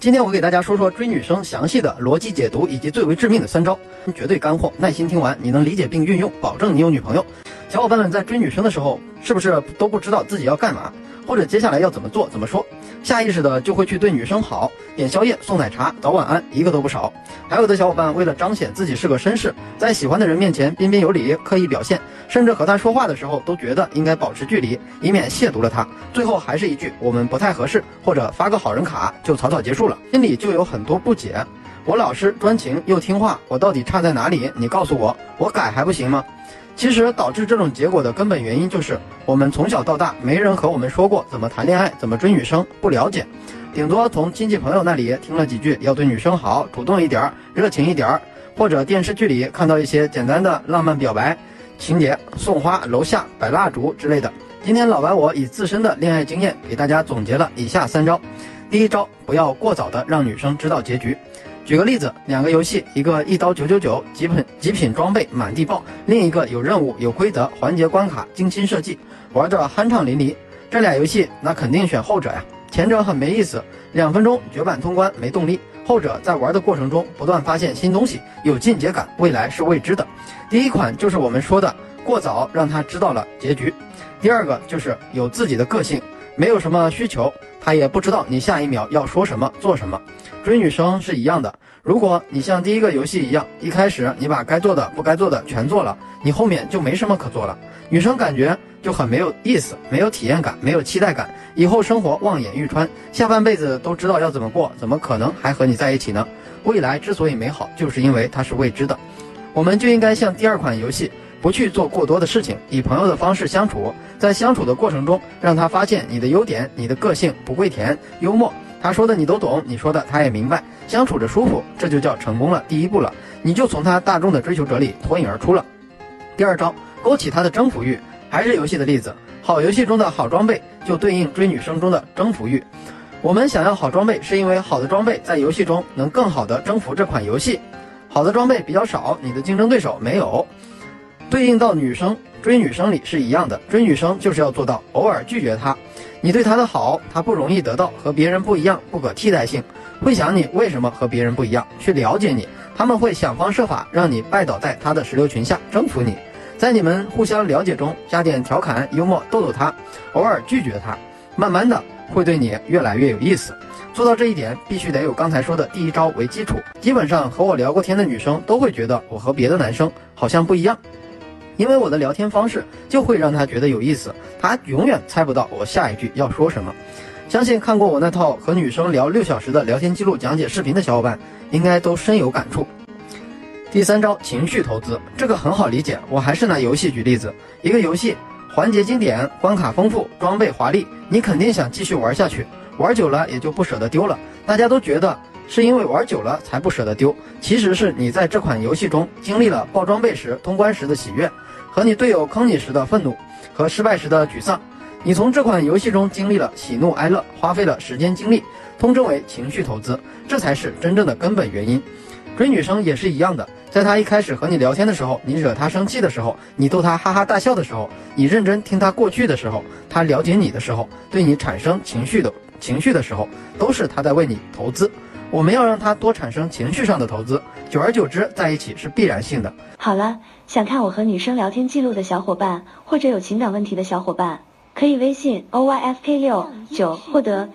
今天我给大家说说追女生详细的逻辑解读以及最为致命的三招，绝对干货，耐心听完你能理解并运用，保证你有女朋友。小伙伴们在追女生的时候，是不是都不知道自己要干嘛，或者接下来要怎么做、怎么说？下意识的就会去对女生好，点宵夜、送奶茶、早晚安，一个都不少。还有的小伙伴为了彰显自己是个绅士，在喜欢的人面前彬彬有礼，刻意表现，甚至和他说话的时候都觉得应该保持距离，以免亵渎了他。最后还是一句我们不太合适，或者发个好人卡就草草结束了，心里就有很多不解。我老实专情又听话，我到底差在哪里？你告诉我，我改还不行吗？其实导致这种结果的根本原因就是，我们从小到大没人和我们说过怎么谈恋爱，怎么追女生，不了解，顶多从亲戚朋友那里听了几句要对女生好，主动一点儿，热情一点儿，或者电视剧里看到一些简单的浪漫表白情节，送花、楼下摆蜡烛之类的。今天老白我以自身的恋爱经验给大家总结了以下三招。第一招，不要过早的让女生知道结局。举个例子，两个游戏，一个一刀九九九，极品极品装备满地爆；另一个有任务、有规则、环节关卡精心设计，玩着酣畅淋漓。这俩游戏，那肯定选后者呀。前者很没意思，两分钟绝版通关，没动力；后者在玩的过程中不断发现新东西，有进阶感，未来是未知的。第一款就是我们说的过早让他知道了结局，第二个就是有自己的个性。没有什么需求，他也不知道你下一秒要说什么做什么。追女生是一样的，如果你像第一个游戏一样，一开始你把该做的不该做的全做了，你后面就没什么可做了。女生感觉就很没有意思，没有体验感，没有期待感，以后生活望眼欲穿，下半辈子都知道要怎么过，怎么可能还和你在一起呢？未来之所以美好，就是因为它是未知的。我们就应该像第二款游戏。不去做过多的事情，以朋友的方式相处，在相处的过程中，让他发现你的优点，你的个性不会甜，幽默，他说的你都懂，你说的他也明白，相处着舒服，这就叫成功了，第一步了，你就从他大众的追求者里脱颖而出了。第二招，勾起他的征服欲，还是游戏的例子，好游戏中的好装备就对应追女生中的征服欲。我们想要好装备，是因为好的装备在游戏中能更好的征服这款游戏，好的装备比较少，你的竞争对手没有。对应到女生追女生里是一样的，追女生就是要做到偶尔拒绝她，你对她的好，她不容易得到，和别人不一样，不可替代性，会想你为什么和别人不一样，去了解你，他们会想方设法让你拜倒在他的石榴裙下，征服你，在你们互相了解中加点调侃、幽默逗逗他，偶尔拒绝他，慢慢的会对你越来越有意思。做到这一点，必须得有刚才说的第一招为基础。基本上和我聊过天的女生都会觉得我和别的男生好像不一样。因为我的聊天方式就会让他觉得有意思，他永远猜不到我下一句要说什么。相信看过我那套和女生聊六小时的聊天记录讲解视频的小伙伴，应该都深有感触。第三招情绪投资，这个很好理解，我还是拿游戏举例子。一个游戏环节经典，关卡丰富，装备华丽，你肯定想继续玩下去，玩久了也就不舍得丢了。大家都觉得。是因为玩久了才不舍得丢，其实是你在这款游戏中经历了爆装备时通关时的喜悦，和你队友坑你时的愤怒，和失败时的沮丧。你从这款游戏中经历了喜怒哀乐，花费了时间精力，通称为情绪投资，这才是真正的根本原因。追女生也是一样的，在她一开始和你聊天的时候，你惹她生气的时候，你逗她哈哈大笑的时候，你认真听她过去的时候，她了解你的时候，对你产生情绪的情绪的时候，都是她在为你投资。我们要让他多产生情绪上的投资，久而久之在一起是必然性的。好了，想看我和女生聊天记录的小伙伴，或者有情感问题的小伙伴，可以微信 o y f k 六九获得。